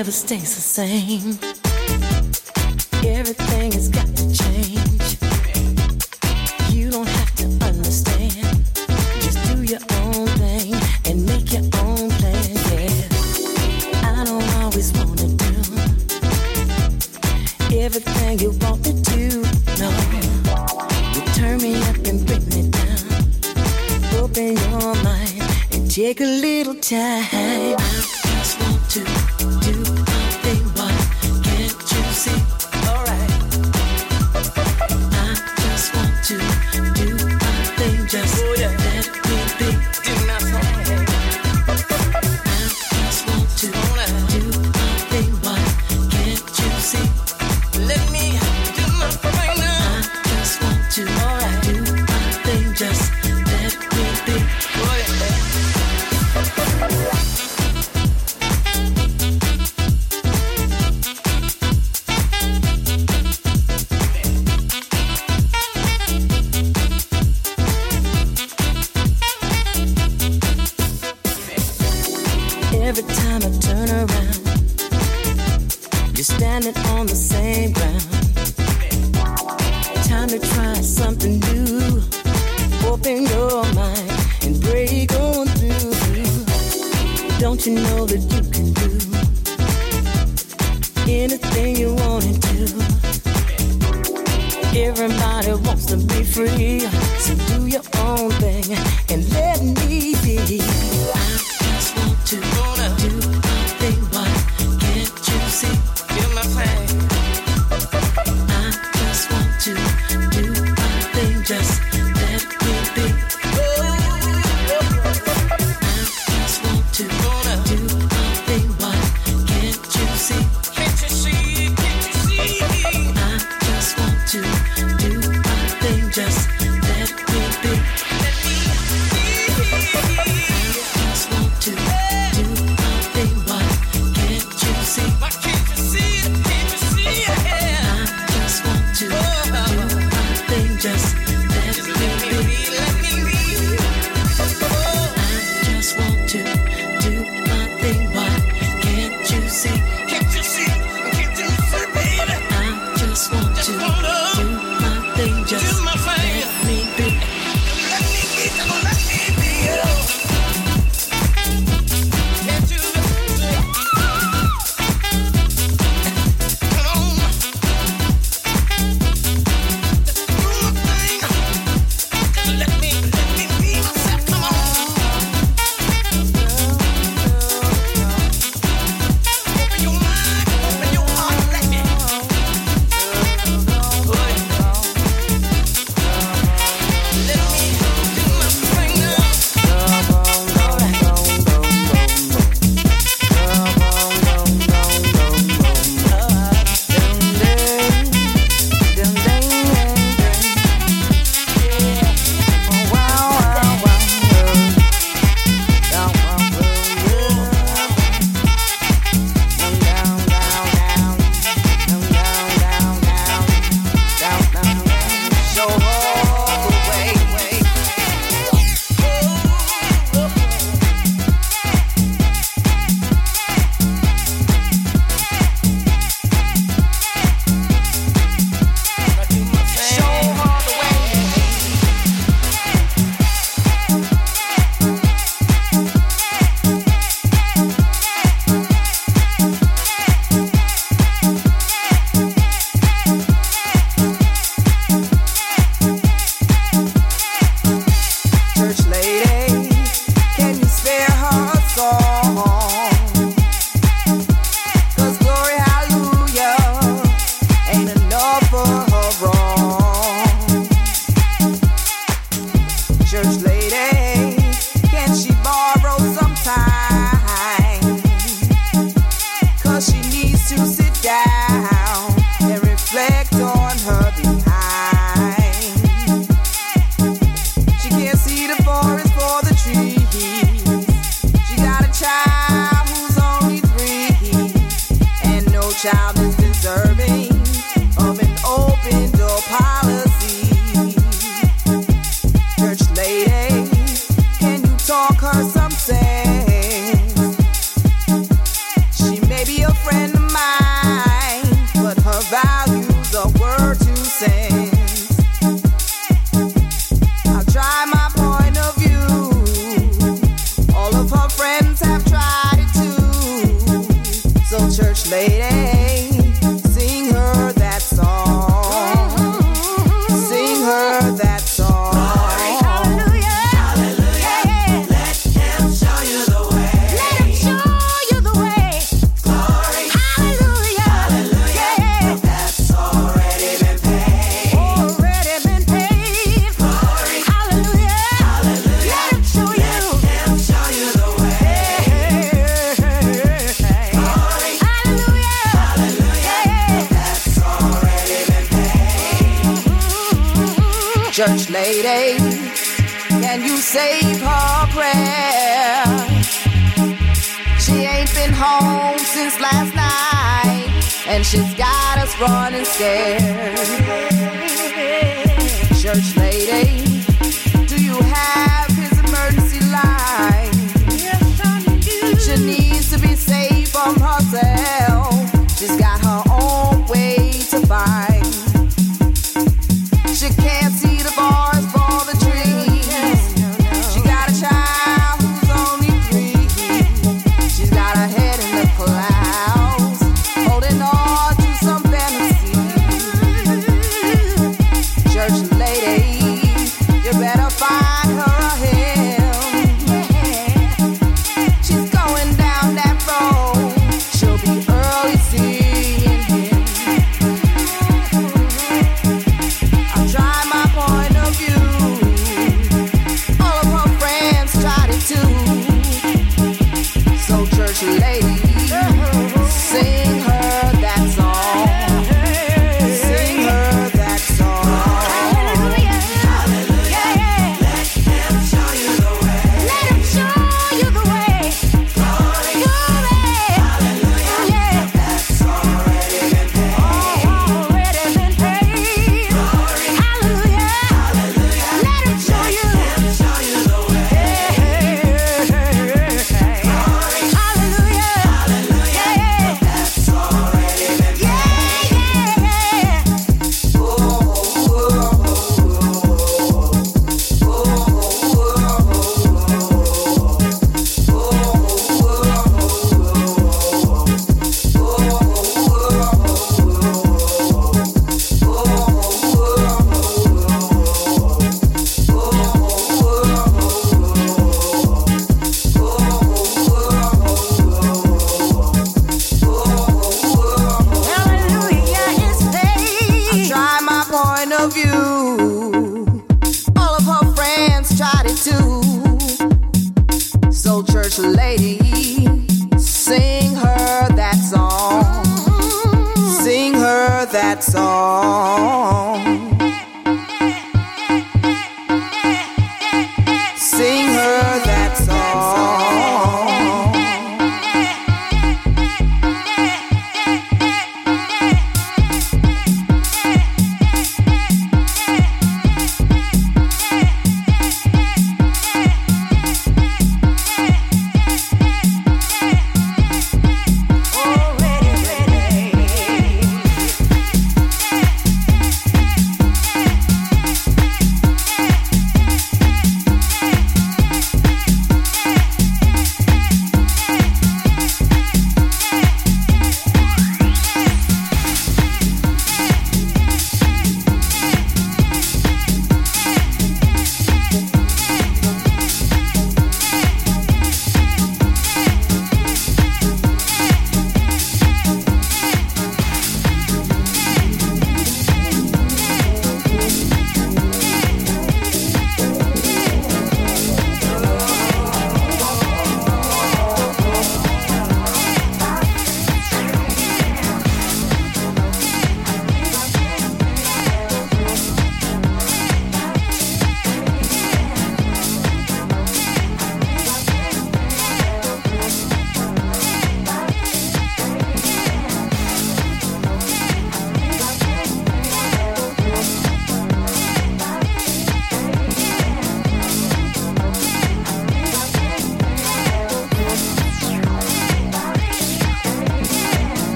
Nothing ever stays the same.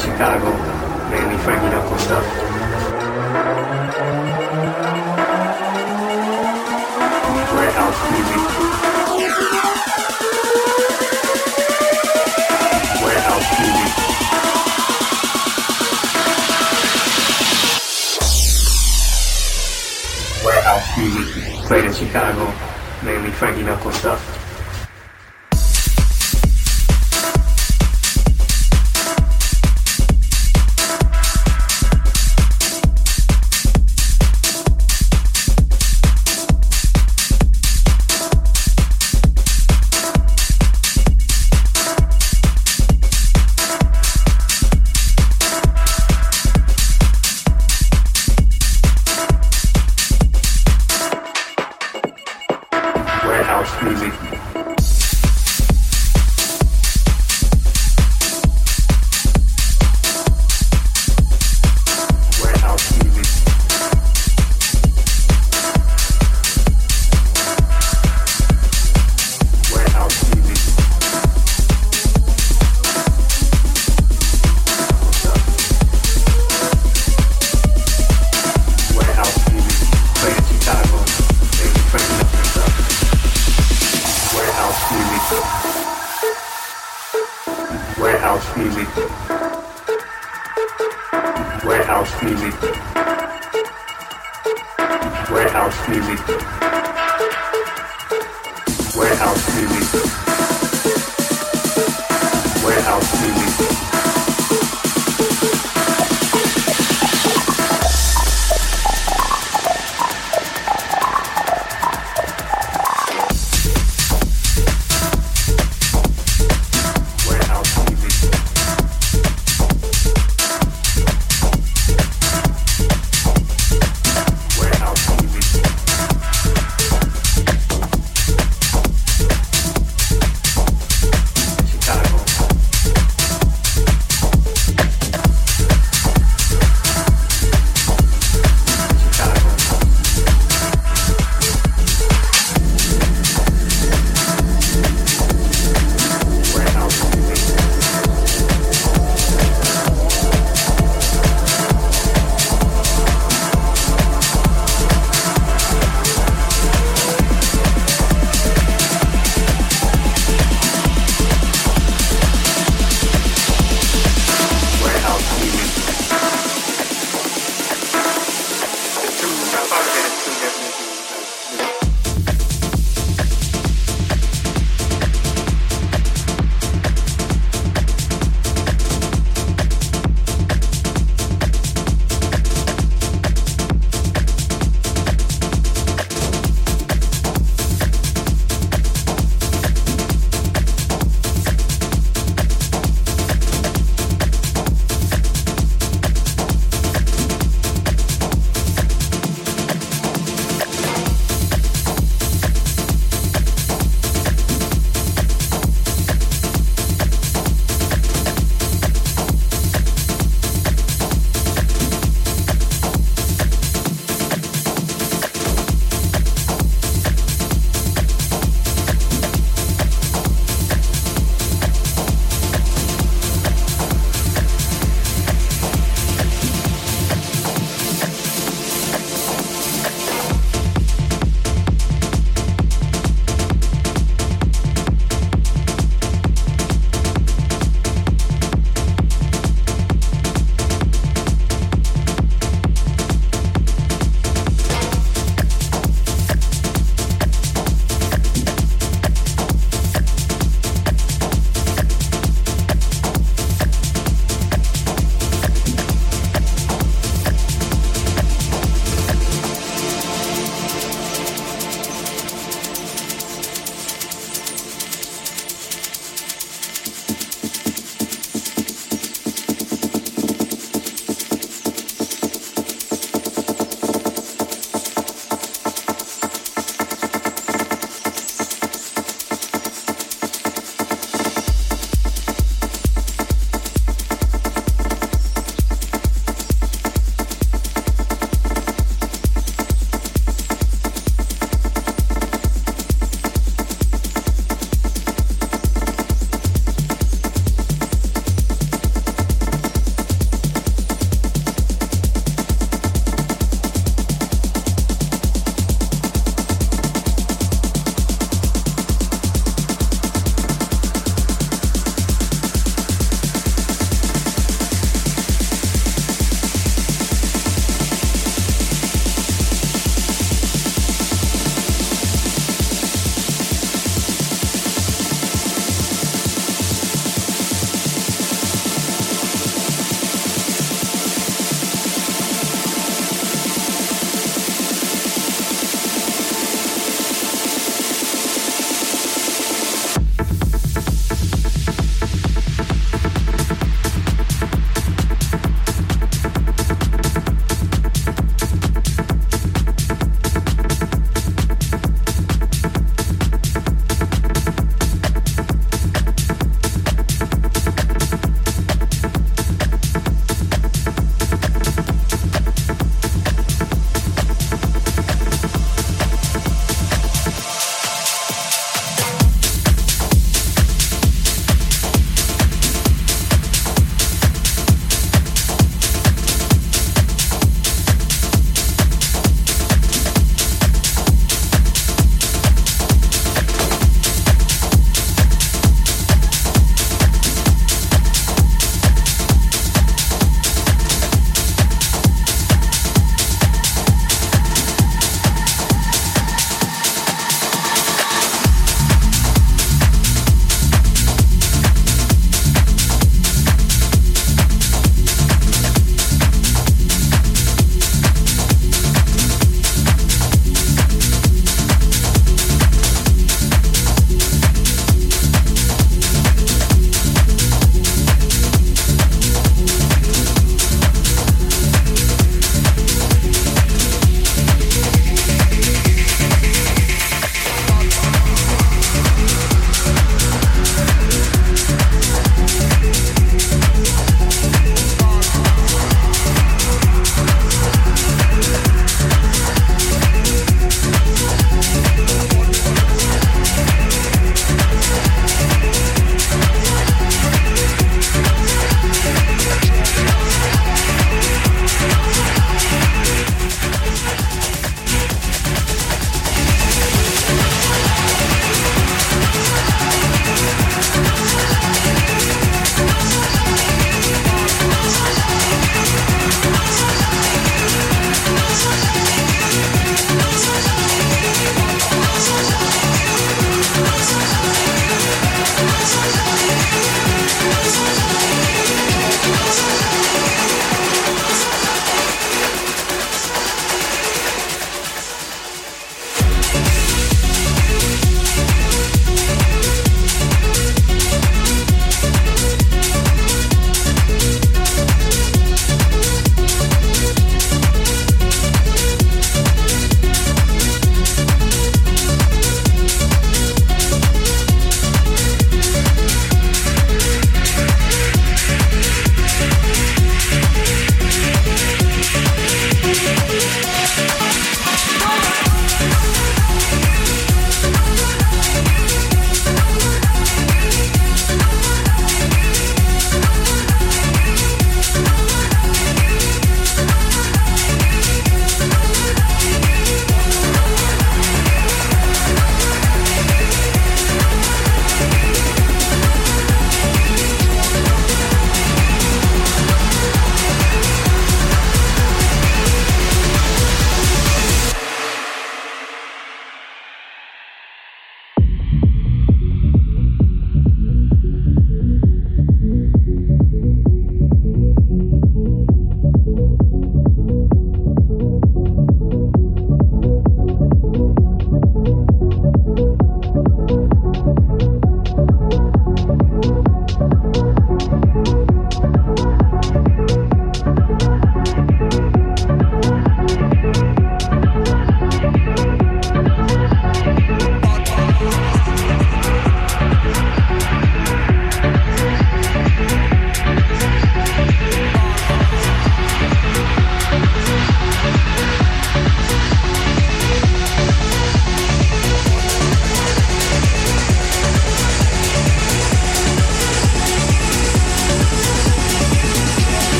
Chicago, mainly Frankie Knuckle stuff. music played in Chicago, mainly Frankie Knuckles stuff.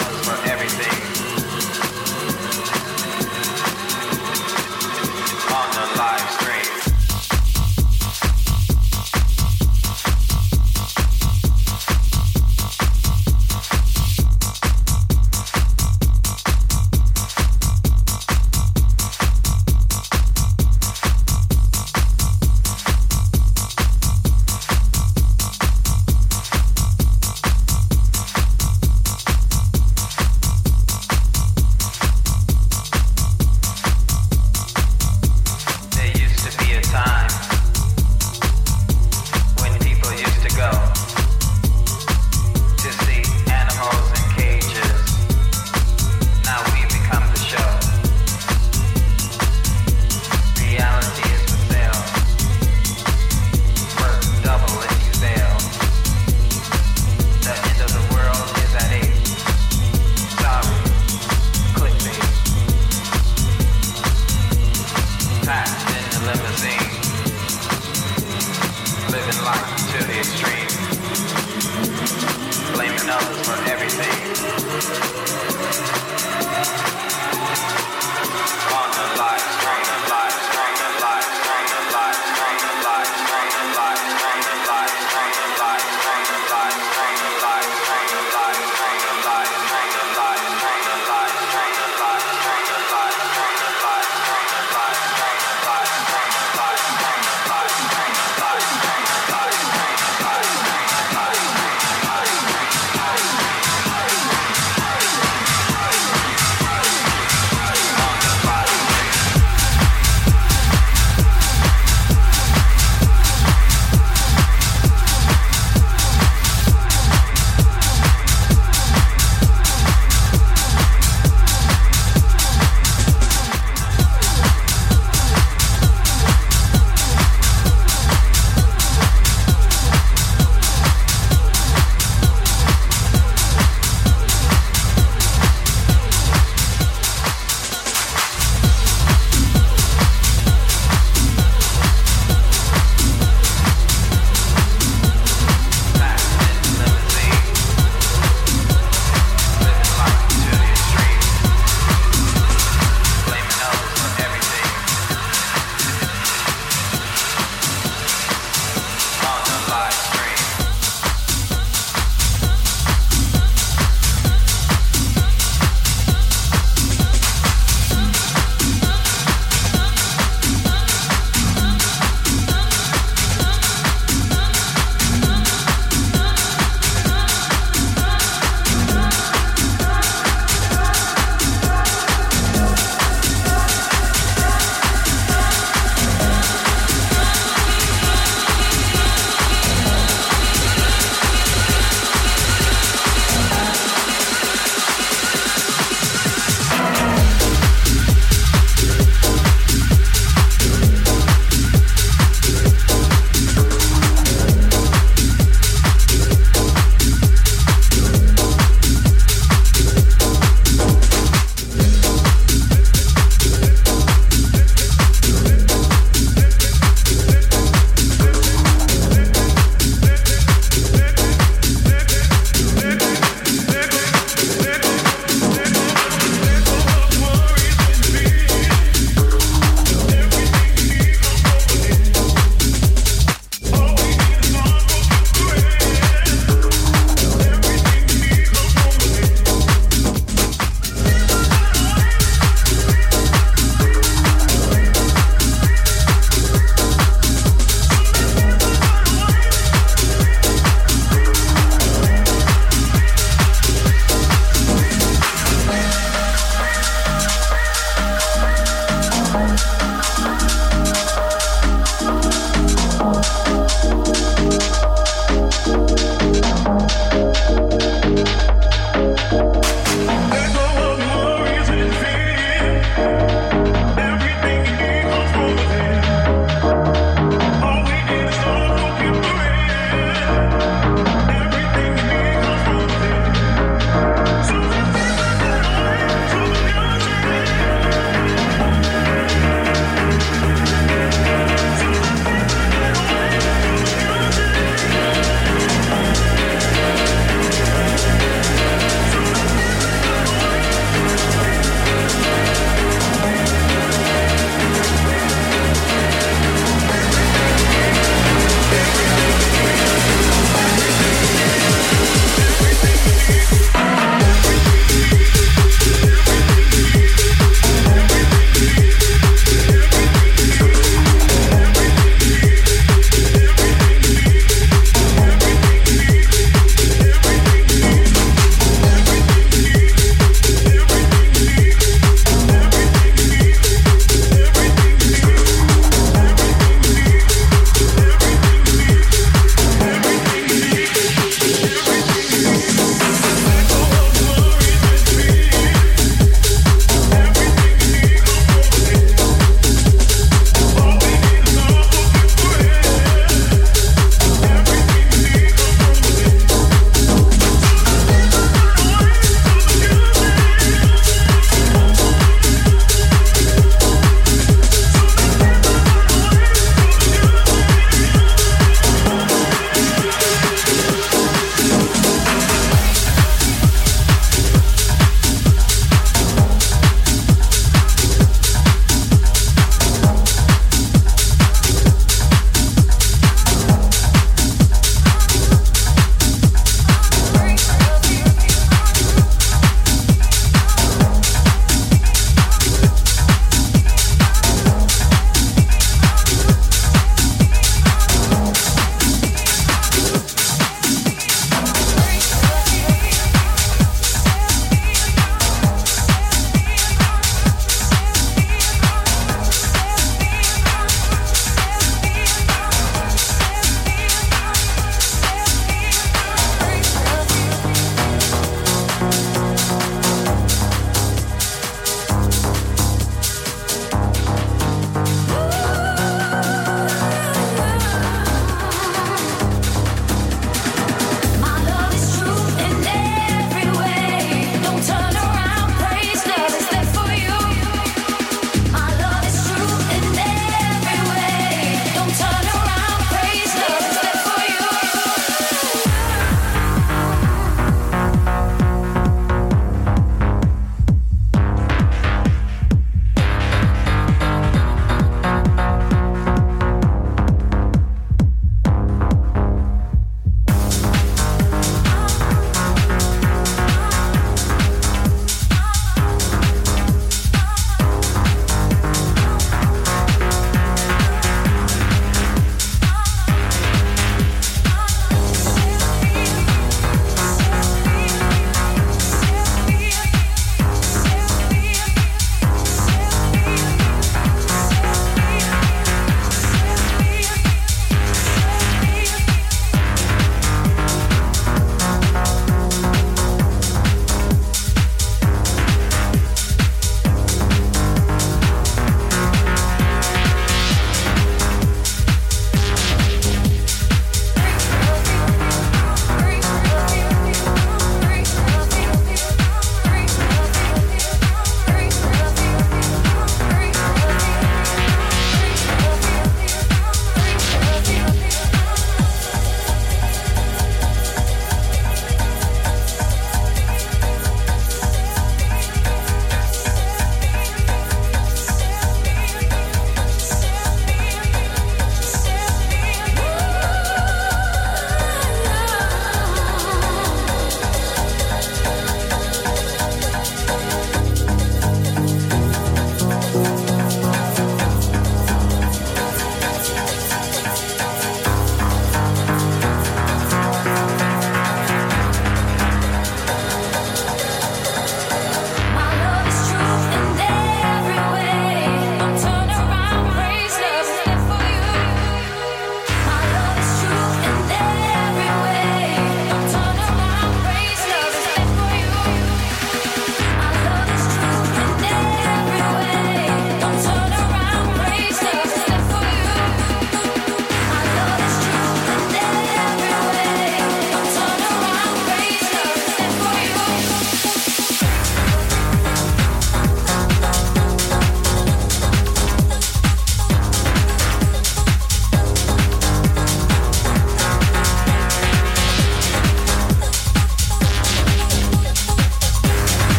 know.